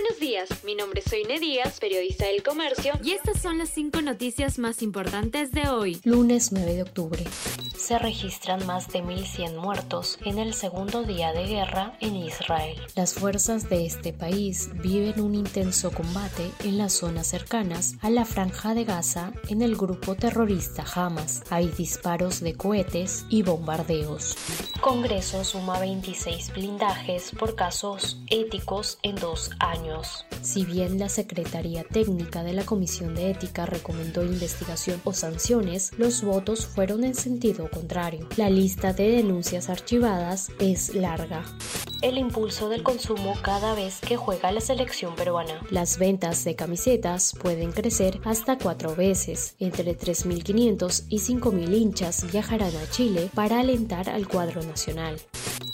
Buenos días, mi nombre es Soine Díaz, periodista del Comercio, y estas son las cinco noticias más importantes de hoy. Lunes 9 de octubre. Se registran más de 1.100 muertos en el segundo día de guerra en Israel. Las fuerzas de este país viven un intenso combate en las zonas cercanas a la franja de Gaza en el grupo terrorista Hamas. Hay disparos de cohetes y bombardeos. Congreso suma 26 blindajes por casos éticos en dos años. Si bien la Secretaría Técnica de la Comisión de Ética recomendó investigación o sanciones, los votos fueron en sentido contrario. La lista de denuncias archivadas es larga el impulso del consumo cada vez que juega la selección peruana. Las ventas de camisetas pueden crecer hasta cuatro veces. Entre 3.500 y 5.000 hinchas viajarán a Chile para alentar al cuadro nacional.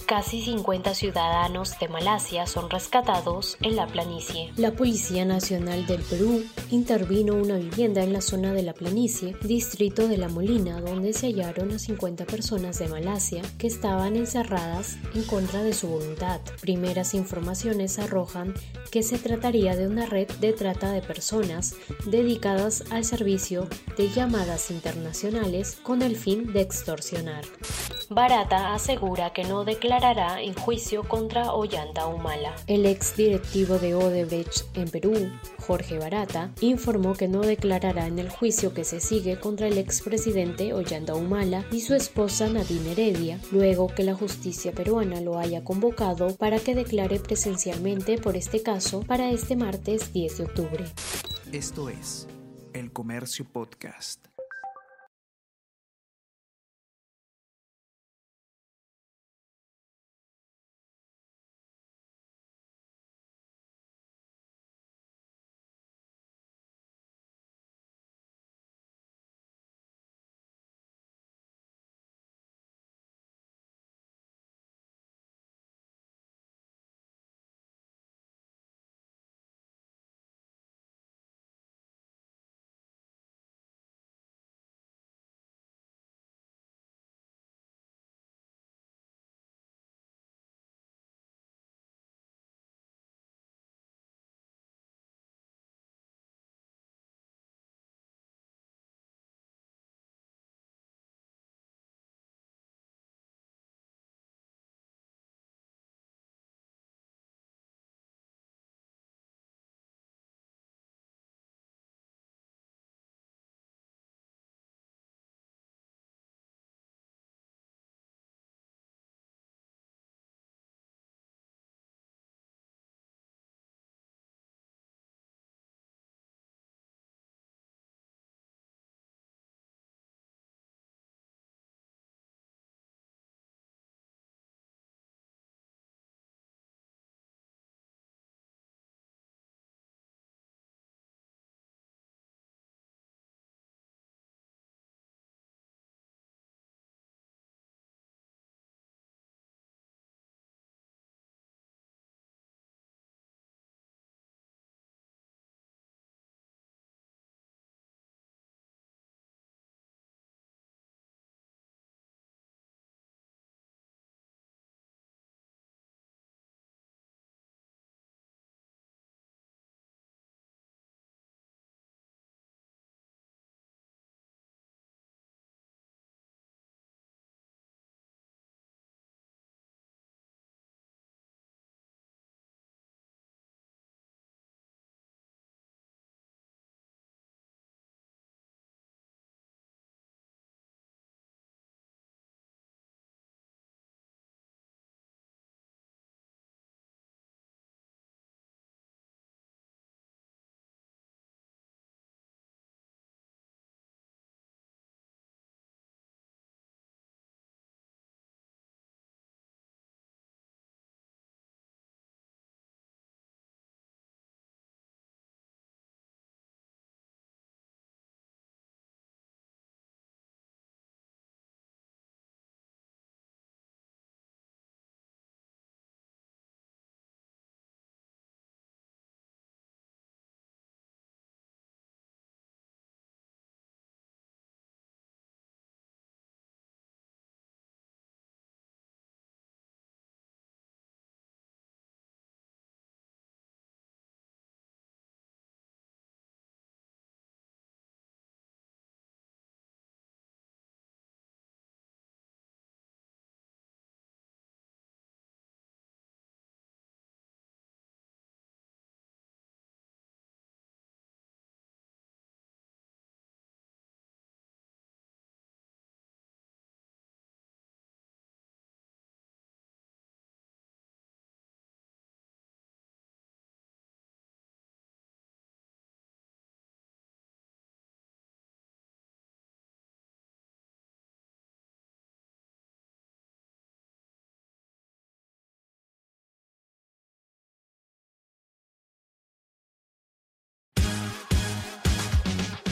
Casi 50 ciudadanos de Malasia son rescatados en la planicie. La Policía Nacional del Perú intervino una vivienda en la zona de la planicie, distrito de La Molina, donde se hallaron a 50 personas de Malasia que estaban encerradas en contra de su voluntad. Primeras informaciones arrojan que se trataría de una red de trata de personas dedicadas al servicio de llamadas internacionales con el fin de extorsionar. Barata asegura que no declarará en juicio contra Ollanta Humala. El ex directivo de Odebrecht en Perú, Jorge Barata, informó que no declarará en el juicio que se sigue contra el expresidente Ollanta Humala y su esposa Nadine Heredia, luego que la justicia peruana lo haya convocado para que declare presencialmente por este caso para este martes 10 de octubre. Esto es El Comercio Podcast.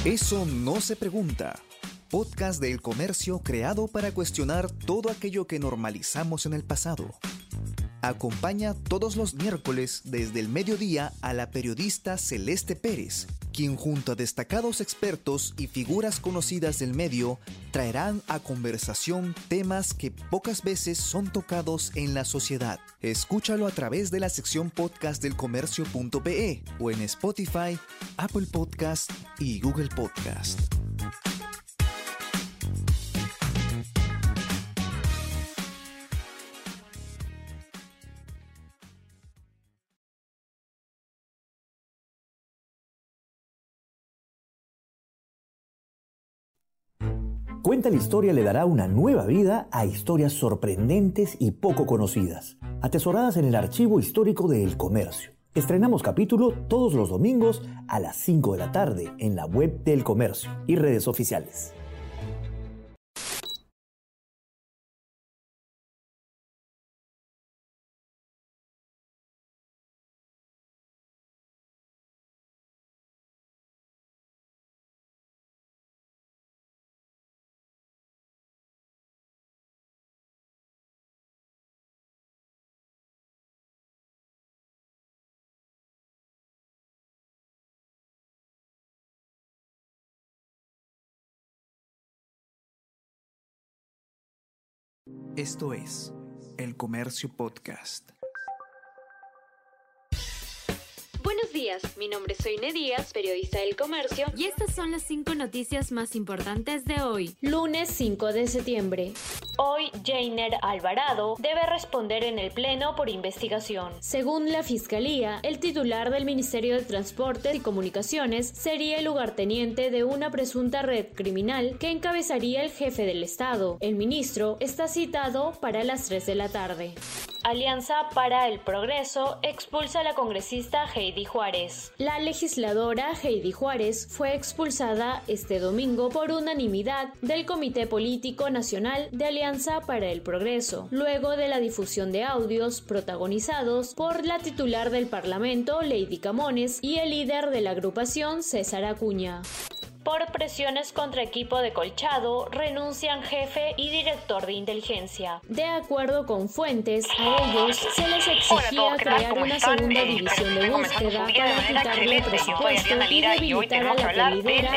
Eso no se pregunta. Podcast del comercio creado para cuestionar todo aquello que normalizamos en el pasado. Acompaña todos los miércoles desde el mediodía a la periodista Celeste Pérez, quien junto a destacados expertos y figuras conocidas del medio traerán a conversación temas que pocas veces son tocados en la sociedad. Escúchalo a través de la sección podcast del comercio.pe o en Spotify, Apple Podcast y Google Podcast. La historia le dará una nueva vida a historias sorprendentes y poco conocidas, atesoradas en el archivo histórico de El Comercio. Estrenamos capítulo todos los domingos a las 5 de la tarde en la web del Comercio y redes oficiales. Esto es El Comercio Podcast. Buenos días, mi nombre es Soine Díaz, periodista del comercio. Y estas son las cinco noticias más importantes de hoy. Lunes 5 de septiembre. Hoy, Jainer Alvarado debe responder en el Pleno por investigación. Según la Fiscalía, el titular del Ministerio de Transporte y Comunicaciones sería el lugarteniente de una presunta red criminal que encabezaría el jefe del Estado. El ministro está citado para las 3 de la tarde. Alianza para el Progreso expulsa a la congresista Heidi Juárez. La legisladora Heidi Juárez fue expulsada este domingo por unanimidad del Comité Político Nacional de Alianza para el Progreso, luego de la difusión de audios protagonizados por la titular del Parlamento, Lady Camones, y el líder de la agrupación, César Acuña. Por presiones contra equipo de Colchado, renuncian jefe y director de inteligencia. De acuerdo con fuentes, a ellos se les exigía crear una segunda división de búsqueda para quitarle el presupuesto y debilitar a la que lidera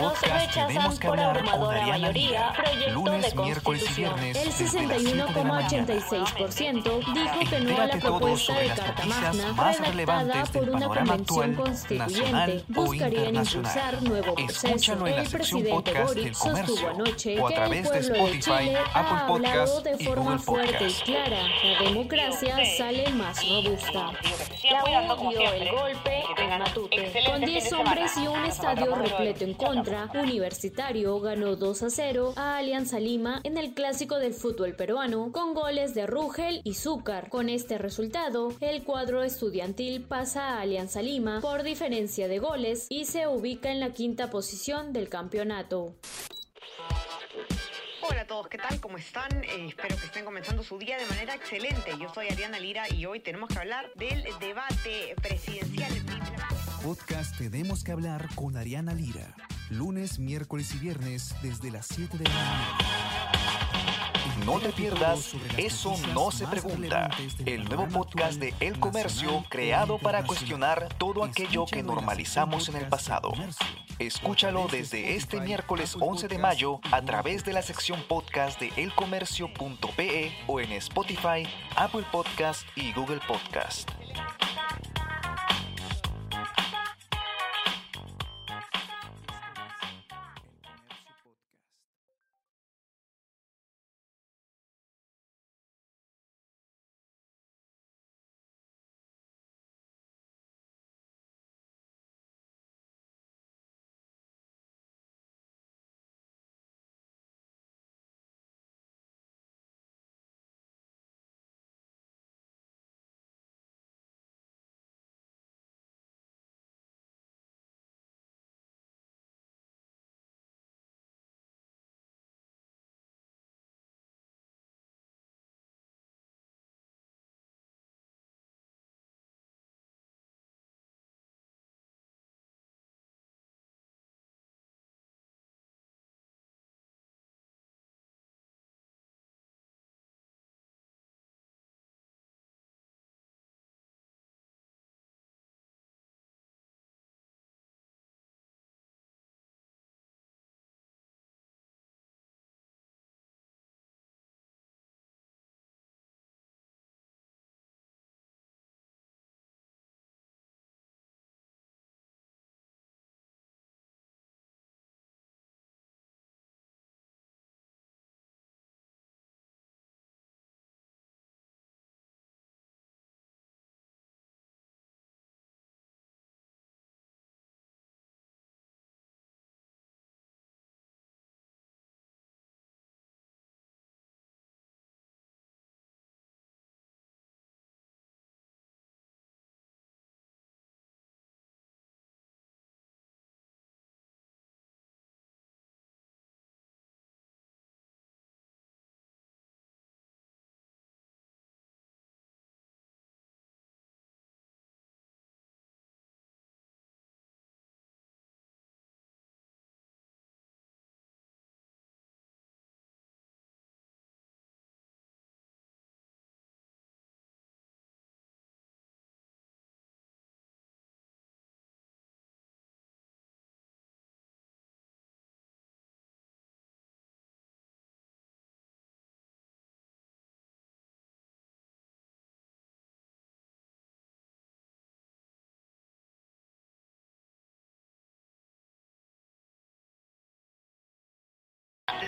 Colchado. Chilenos rechazan por abrumadora mayoría proyecto de constitución. El 61,86% dijo que no a la propuesta de Carta Magna redactada por una convención constituyente buscarían impulsar nuevo proceso. El presidente Boric sostuvo anoche que el pueblo de Chile ha hablado de forma fuerte y clara. La democracia sale más robusta. La U dio el golpe en Matute. Con 10 hombres y un estadio repleto en contra, Universitario ganó 2 a 0 a Alianza Lima en el clásico del fútbol peruano con goles de Rugel y Zúcar. Con este resultado, el cuadro estudiantil pasa a Alianza Lima por diferencia de goles y se ubica en la quinta posición del campeonato. Hola a todos, ¿qué tal? ¿Cómo están? Eh, espero que estén comenzando su día de manera excelente. Yo soy Ariana Lira y hoy tenemos que hablar del debate presidencial. Podcast Tenemos que hablar con Ariana Lira. Lunes, miércoles y viernes desde las 7 de la mañana. No te pierdas Eso no se pregunta, el nuevo podcast de El Comercio creado para cuestionar todo aquello que normalizamos en el pasado. Escúchalo desde este miércoles 11 de mayo a través de la sección podcast de elcomercio.pe o en Spotify, Apple Podcast y Google Podcast.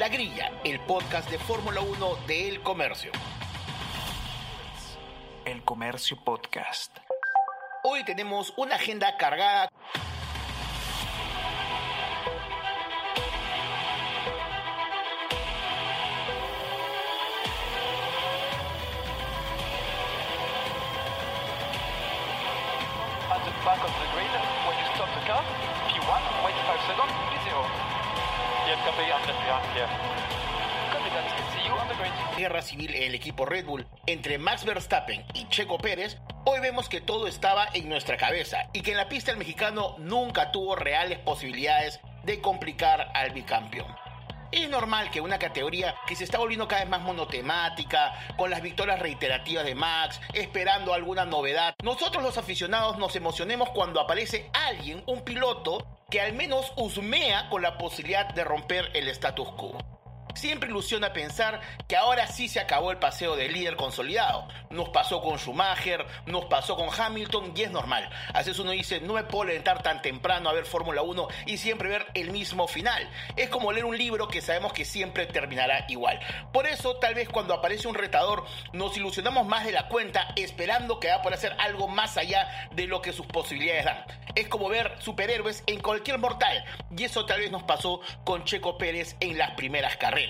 La Grilla, el podcast de Fórmula 1 de El Comercio. El Comercio Podcast. Hoy tenemos una agenda cargada. At the back of the grid, when you stop the car, P1, wait 5 seconds, Guerra civil en el equipo Red Bull entre Max Verstappen y Checo Pérez, hoy vemos que todo estaba en nuestra cabeza y que en la pista el mexicano nunca tuvo reales posibilidades de complicar al bicampeón. Es normal que una categoría que se está volviendo cada vez más monotemática, con las victorias reiterativas de Max, esperando alguna novedad, nosotros los aficionados nos emocionemos cuando aparece alguien, un piloto, que al menos husmea con la posibilidad de romper el status quo. Siempre ilusiona pensar que ahora sí se acabó el paseo del líder consolidado. Nos pasó con Schumacher, nos pasó con Hamilton y es normal. Así es uno dice, no me puedo levantar tan temprano a ver Fórmula 1 y siempre ver el mismo final. Es como leer un libro que sabemos que siempre terminará igual. Por eso tal vez cuando aparece un retador nos ilusionamos más de la cuenta esperando que va a poder hacer algo más allá de lo que sus posibilidades dan. Es como ver superhéroes en cualquier mortal y eso tal vez nos pasó con Checo Pérez en las primeras carreras.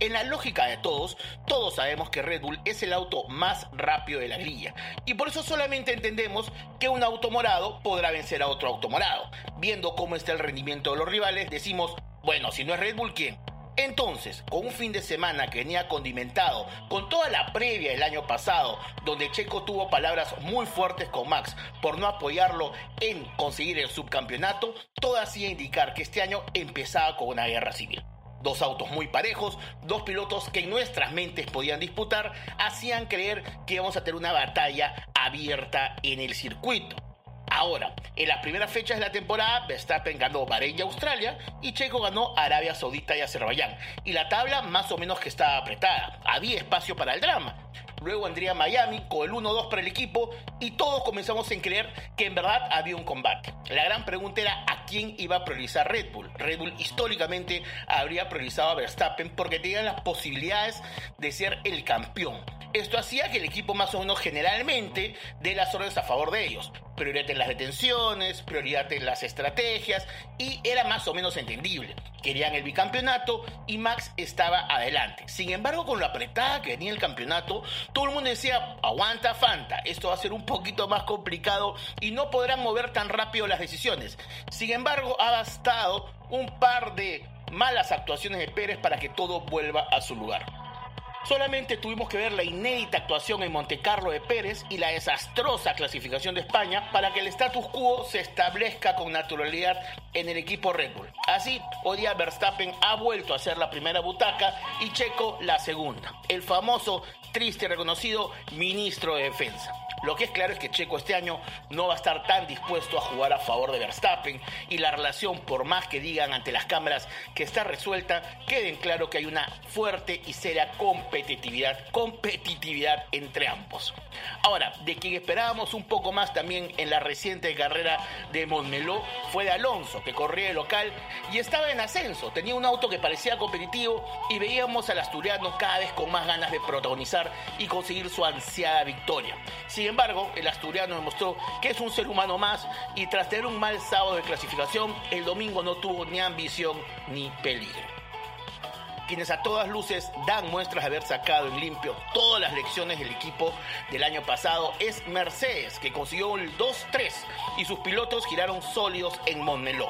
En la lógica de todos, todos sabemos que Red Bull es el auto más rápido de la grilla. Y por eso solamente entendemos que un auto morado podrá vencer a otro auto morado. Viendo cómo está el rendimiento de los rivales, decimos, bueno, si no es Red Bull, ¿quién? Entonces, con un fin de semana que venía condimentado con toda la previa del año pasado, donde Checo tuvo palabras muy fuertes con Max por no apoyarlo en conseguir el subcampeonato, todo hacía indicar que este año empezaba con una guerra civil. Dos autos muy parejos, dos pilotos que en nuestras mentes podían disputar, hacían creer que íbamos a tener una batalla abierta en el circuito. Ahora, en las primeras fechas de la temporada, Verstappen ganó Bahrein y Australia y Checo ganó Arabia Saudita y Azerbaiyán. Y la tabla más o menos que estaba apretada. Había espacio para el drama. Luego vendría Miami con el 1-2 para el equipo y todos comenzamos en creer que en verdad había un combate. La gran pregunta era a quién iba a priorizar Red Bull. Red Bull históricamente habría priorizado a Verstappen porque tenía las posibilidades de ser el campeón. Esto hacía que el equipo más o menos generalmente dé las órdenes a favor de ellos. Prioridad en las detenciones, prioridad en las estrategias y era más o menos entendible. Querían el bicampeonato y Max estaba adelante. Sin embargo, con lo apretada que venía el campeonato, todo el mundo decía, aguanta Fanta, esto va a ser un poquito más complicado y no podrán mover tan rápido las decisiones. Sin embargo, ha bastado un par de malas actuaciones de Pérez para que todo vuelva a su lugar. Solamente tuvimos que ver la inédita actuación en Montecarlo de Pérez y la desastrosa clasificación de España para que el status quo se establezca con naturalidad en el equipo Red Bull. Así, hoy día Verstappen ha vuelto a ser la primera butaca y Checo la segunda. El famoso, triste y reconocido ministro de Defensa. Lo que es claro es que Checo este año no va a estar tan dispuesto a jugar a favor de Verstappen y la relación, por más que digan ante las cámaras que está resuelta, queden claro que hay una fuerte y seria competitividad, competitividad entre ambos. Ahora, de quien esperábamos un poco más también en la reciente carrera de Montmeló fue de Alonso, que corría de local y estaba en ascenso. Tenía un auto que parecía competitivo y veíamos al asturiano cada vez con más ganas de protagonizar y conseguir su ansiada victoria. Sin embargo, el asturiano demostró que es un ser humano más y tras tener un mal sábado de clasificación, el domingo no tuvo ni ambición ni peligro quienes a todas luces dan muestras de haber sacado en limpio todas las lecciones del equipo del año pasado, es Mercedes, que consiguió el 2-3 y sus pilotos giraron sólidos en Montmeló.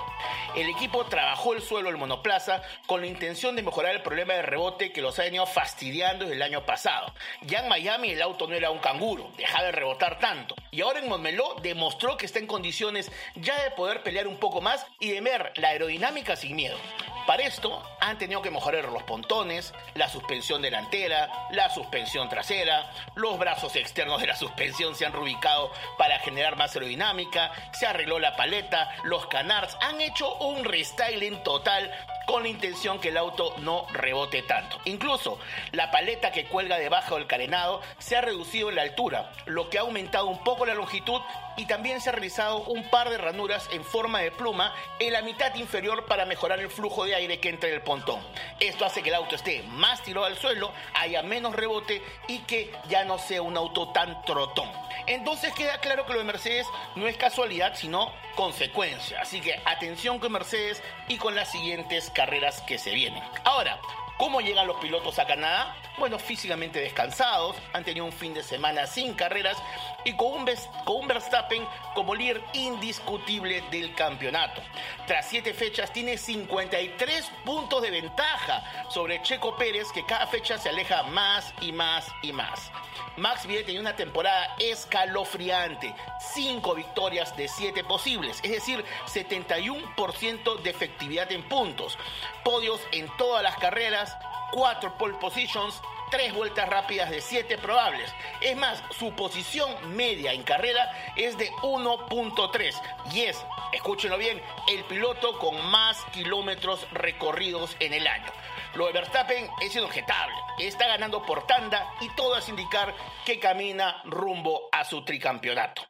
El equipo trabajó el suelo del monoplaza con la intención de mejorar el problema de rebote que los ha venido fastidiando desde el año pasado. Ya en Miami el auto no era un canguro, dejaba de rebotar tanto. Y ahora en Montmeló demostró que está en condiciones ya de poder pelear un poco más y de ver la aerodinámica sin miedo. Para esto han tenido que mejorar los pontones, la suspensión delantera, la suspensión trasera, los brazos externos de la suspensión se han reubicado para generar más aerodinámica, se arregló la paleta, los canards han hecho un restyling total con la intención que el auto no rebote tanto. Incluso la paleta que cuelga debajo del carenado se ha reducido en la altura, lo que ha aumentado un poco la longitud y también se ha realizado un par de ranuras en forma de pluma en la mitad inferior para mejorar el flujo de aire que entra en el pontón. Esto hace que el auto esté más tirado al suelo, haya menos rebote y que ya no sea un auto tan trotón. Entonces queda claro que lo de Mercedes no es casualidad, sino consecuencia. Así que atención con Mercedes y con las siguientes carreras que se vienen. Ahora, ¿Cómo llegan los pilotos a Canadá? Bueno, físicamente descansados, han tenido un fin de semana sin carreras y con un, con un Verstappen como líder indiscutible del campeonato. Tras siete fechas tiene 53 puntos de ventaja sobre Checo Pérez que cada fecha se aleja más y más y más. Max viene teniendo una temporada escalofriante, 5 victorias de 7 posibles, es decir, 71% de efectividad en puntos, podios en todas las carreras, 4 pole positions, 3 vueltas rápidas de 7 probables. Es más, su posición media en carrera es de 1.3 y es, escúchenlo bien, el piloto con más kilómetros recorridos en el año. Lo de Verstappen es inobjetable. Está ganando por tanda y todo es indicar que camina rumbo a su tricampeonato.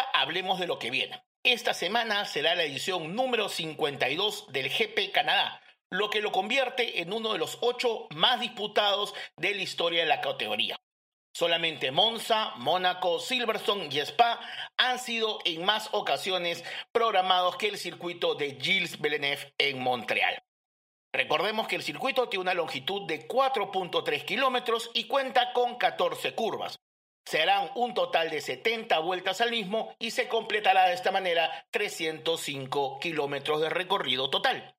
Hablemos de lo que viene. Esta semana será la edición número 52 del GP Canadá, lo que lo convierte en uno de los ocho más disputados de la historia de la categoría. Solamente Monza, Mónaco, Silverstone y Spa han sido en más ocasiones programados que el circuito de Gilles Villeneuve en Montreal. Recordemos que el circuito tiene una longitud de 4.3 kilómetros y cuenta con 14 curvas. Serán un total de 70 vueltas al mismo y se completará de esta manera 305 kilómetros de recorrido total.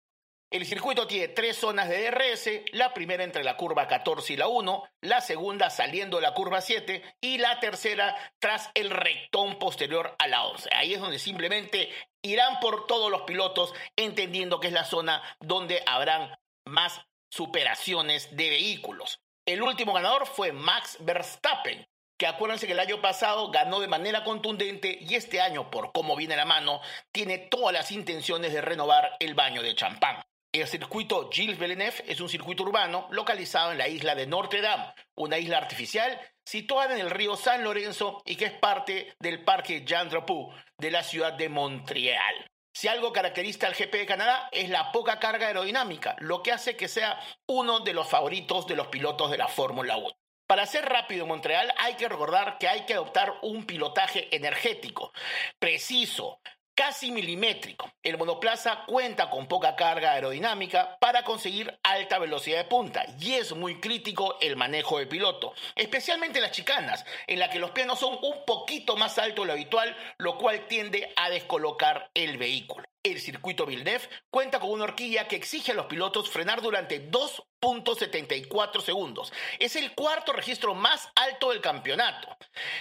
El circuito tiene tres zonas de DRS, la primera entre la curva 14 y la 1, la segunda saliendo de la curva 7 y la tercera tras el rectón posterior a la 11. Ahí es donde simplemente irán por todos los pilotos entendiendo que es la zona donde habrán más superaciones de vehículos. El último ganador fue Max Verstappen, que acuérdense que el año pasado ganó de manera contundente y este año, por cómo viene la mano, tiene todas las intenciones de renovar el baño de champán. El circuito Gilles Villeneuve es un circuito urbano localizado en la isla de Notre Dame, una isla artificial situada en el río San Lorenzo y que es parte del Parque Jean Drapeau de la ciudad de Montreal. Si algo caracteriza al GP de Canadá es la poca carga aerodinámica, lo que hace que sea uno de los favoritos de los pilotos de la Fórmula 1. Para ser rápido en Montreal hay que recordar que hay que adoptar un pilotaje energético, preciso, casi milimétrico. El monoplaza cuenta con poca carga aerodinámica para conseguir alta velocidad de punta y es muy crítico el manejo del piloto, especialmente en las chicanas, en la que los pianos son un poquito más altos de lo habitual, lo cual tiende a descolocar el vehículo. El circuito Villeneuve cuenta con una horquilla que exige a los pilotos frenar durante 2.74 segundos. Es el cuarto registro más alto del campeonato.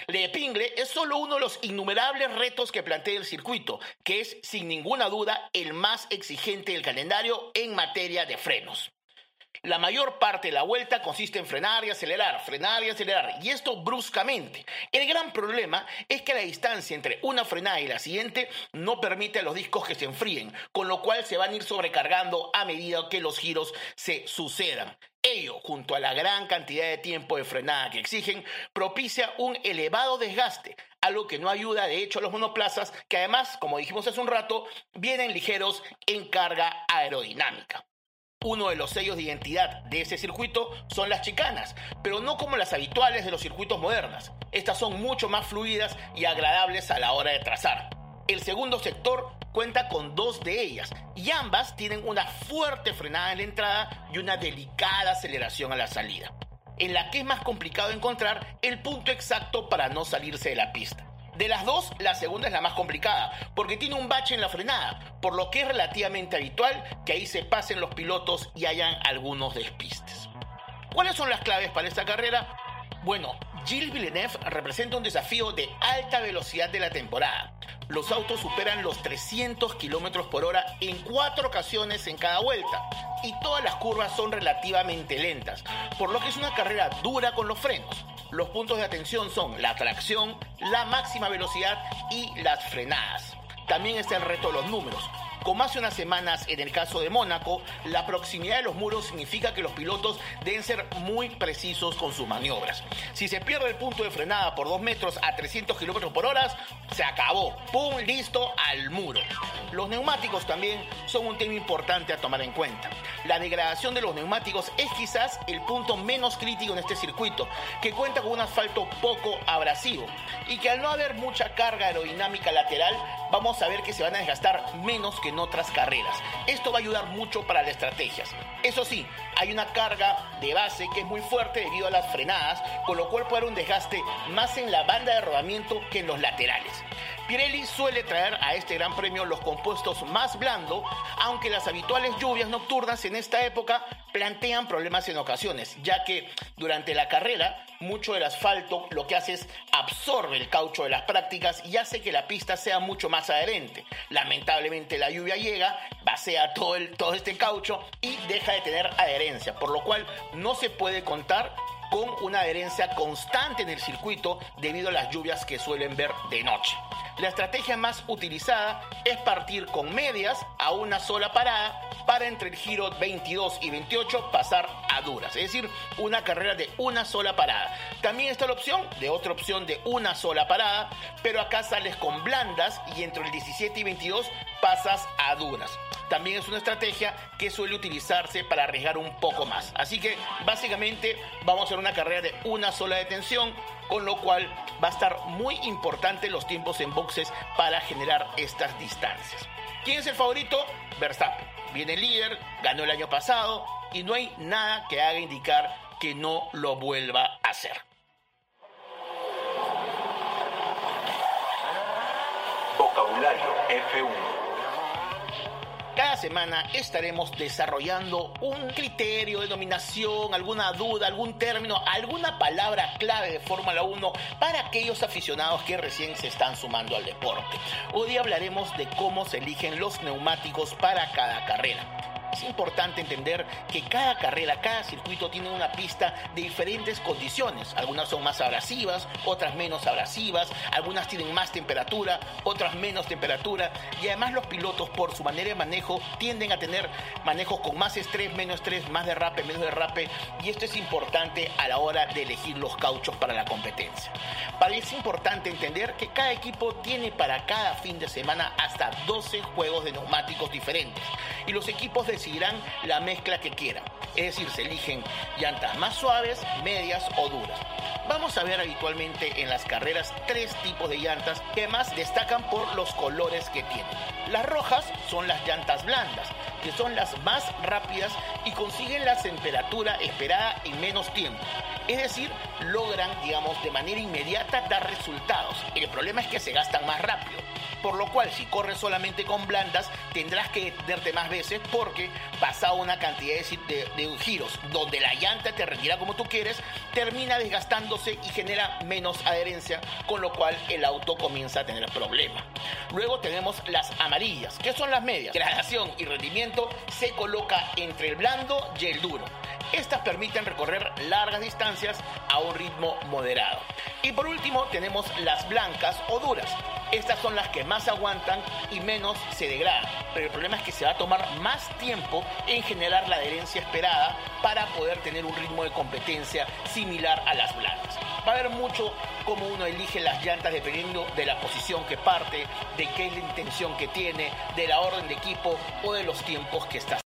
Le Pingle es solo uno de los innumerables retos que plantea el circuito, que es sin ninguna duda el más exigente del calendario en materia de frenos. La mayor parte de la vuelta consiste en frenar y acelerar, frenar y acelerar, y esto bruscamente. El gran problema es que la distancia entre una frenada y la siguiente no permite a los discos que se enfríen, con lo cual se van a ir sobrecargando a medida que los giros se sucedan. Ello, junto a la gran cantidad de tiempo de frenada que exigen, propicia un elevado desgaste, algo que no ayuda de hecho a los monoplazas, que además, como dijimos hace un rato, vienen ligeros en carga aerodinámica. Uno de los sellos de identidad de ese circuito son las chicanas, pero no como las habituales de los circuitos modernos. Estas son mucho más fluidas y agradables a la hora de trazar. El segundo sector cuenta con dos de ellas y ambas tienen una fuerte frenada en la entrada y una delicada aceleración a la salida, en la que es más complicado encontrar el punto exacto para no salirse de la pista. De las dos, la segunda es la más complicada, porque tiene un bache en la frenada, por lo que es relativamente habitual que ahí se pasen los pilotos y hayan algunos despistes. ¿Cuáles son las claves para esta carrera? Bueno, Gilles Villeneuve representa un desafío de alta velocidad de la temporada. Los autos superan los 300 kilómetros por hora en cuatro ocasiones en cada vuelta y todas las curvas son relativamente lentas, por lo que es una carrera dura con los frenos. Los puntos de atención son la tracción, la máxima velocidad y las frenadas. También está el reto de los números. Como hace unas semanas en el caso de Mónaco, la proximidad de los muros significa que los pilotos deben ser muy precisos con sus maniobras. Si se pierde el punto de frenada por 2 metros a 300 kilómetros por hora, se acabó. ¡Pum! Listo al muro. Los neumáticos también son un tema importante a tomar en cuenta. La degradación de los neumáticos es quizás el punto menos crítico en este circuito, que cuenta con un asfalto poco abrasivo y que al no haber mucha carga aerodinámica lateral, vamos a ver que se van a desgastar menos que en otras carreras. Esto va a ayudar mucho para las estrategias. Eso sí, hay una carga de base que es muy fuerte debido a las frenadas, con lo cual puede haber un desgaste más en la banda de rodamiento que en los laterales. Pirelli suele traer a este gran premio los compuestos más blandos, aunque las habituales lluvias nocturnas en esta época plantean problemas en ocasiones, ya que durante la carrera mucho del asfalto lo que hace es absorbe el caucho de las prácticas y hace que la pista sea mucho más adherente. Lamentablemente la lluvia llega, vacía todo, todo este caucho y deja de tener adherencia, por lo cual no se puede contar con una adherencia constante en el circuito debido a las lluvias que suelen ver de noche. La estrategia más utilizada es partir con medias a una sola parada para entre el giro 22 y 28 pasar a duras, es decir, una carrera de una sola parada. También está la opción de otra opción de una sola parada, pero acá sales con blandas y entre el 17 y 22 pasas a duras también es una estrategia que suele utilizarse para arriesgar un poco más. Así que básicamente vamos a hacer una carrera de una sola detención, con lo cual va a estar muy importante los tiempos en boxes para generar estas distancias. ¿Quién es el favorito? Verstappen. Viene líder, ganó el año pasado y no hay nada que haga indicar que no lo vuelva a hacer. Vocabulario F1 cada semana estaremos desarrollando un criterio de dominación, alguna duda, algún término, alguna palabra clave de Fórmula 1 para aquellos aficionados que recién se están sumando al deporte. Hoy hablaremos de cómo se eligen los neumáticos para cada carrera. Es importante entender que cada carrera, cada circuito tiene una pista de diferentes condiciones. Algunas son más abrasivas, otras menos abrasivas, algunas tienen más temperatura, otras menos temperatura y además los pilotos por su manera de manejo tienden a tener manejos con más estrés, menos estrés, más derrape, menos derrape y esto es importante a la hora de elegir los cauchos para la competencia. Parece importante entender que cada equipo tiene para cada fin de semana hasta 12 juegos de neumáticos diferentes y los equipos de la mezcla que quieran. Es decir, se eligen llantas más suaves, medias o duras. Vamos a ver habitualmente en las carreras tres tipos de llantas que más destacan por los colores que tienen. Las rojas son las llantas blandas, que son las más rápidas y consiguen la temperatura esperada en menos tiempo. Es decir, logran, digamos, de manera inmediata dar resultados. El problema es que se gastan más rápido. Por lo cual, si corres solamente con blandas, tendrás que detenerte más veces porque pasado una cantidad de, giros donde la llanta te retira como tú quieres, termina desgastándose y genera menos adherencia, con lo cual el auto comienza a tener problemas. Luego tenemos las amarillas, que son las medias. Gradación y rendimiento se coloca entre el blando y el duro. Estas permiten recorrer largas distancias a un ritmo moderado. Y por último tenemos las blancas o duras. Estas son las que más aguantan y menos se degradan. Pero el problema es que se va a tomar más tiempo en generar la adherencia esperada para poder tener un ritmo de competencia similar a las blancas. Va a haber mucho cómo uno elige las llantas dependiendo de la posición que parte, de qué es la intención que tiene, de la orden de equipo o de los tiempos que está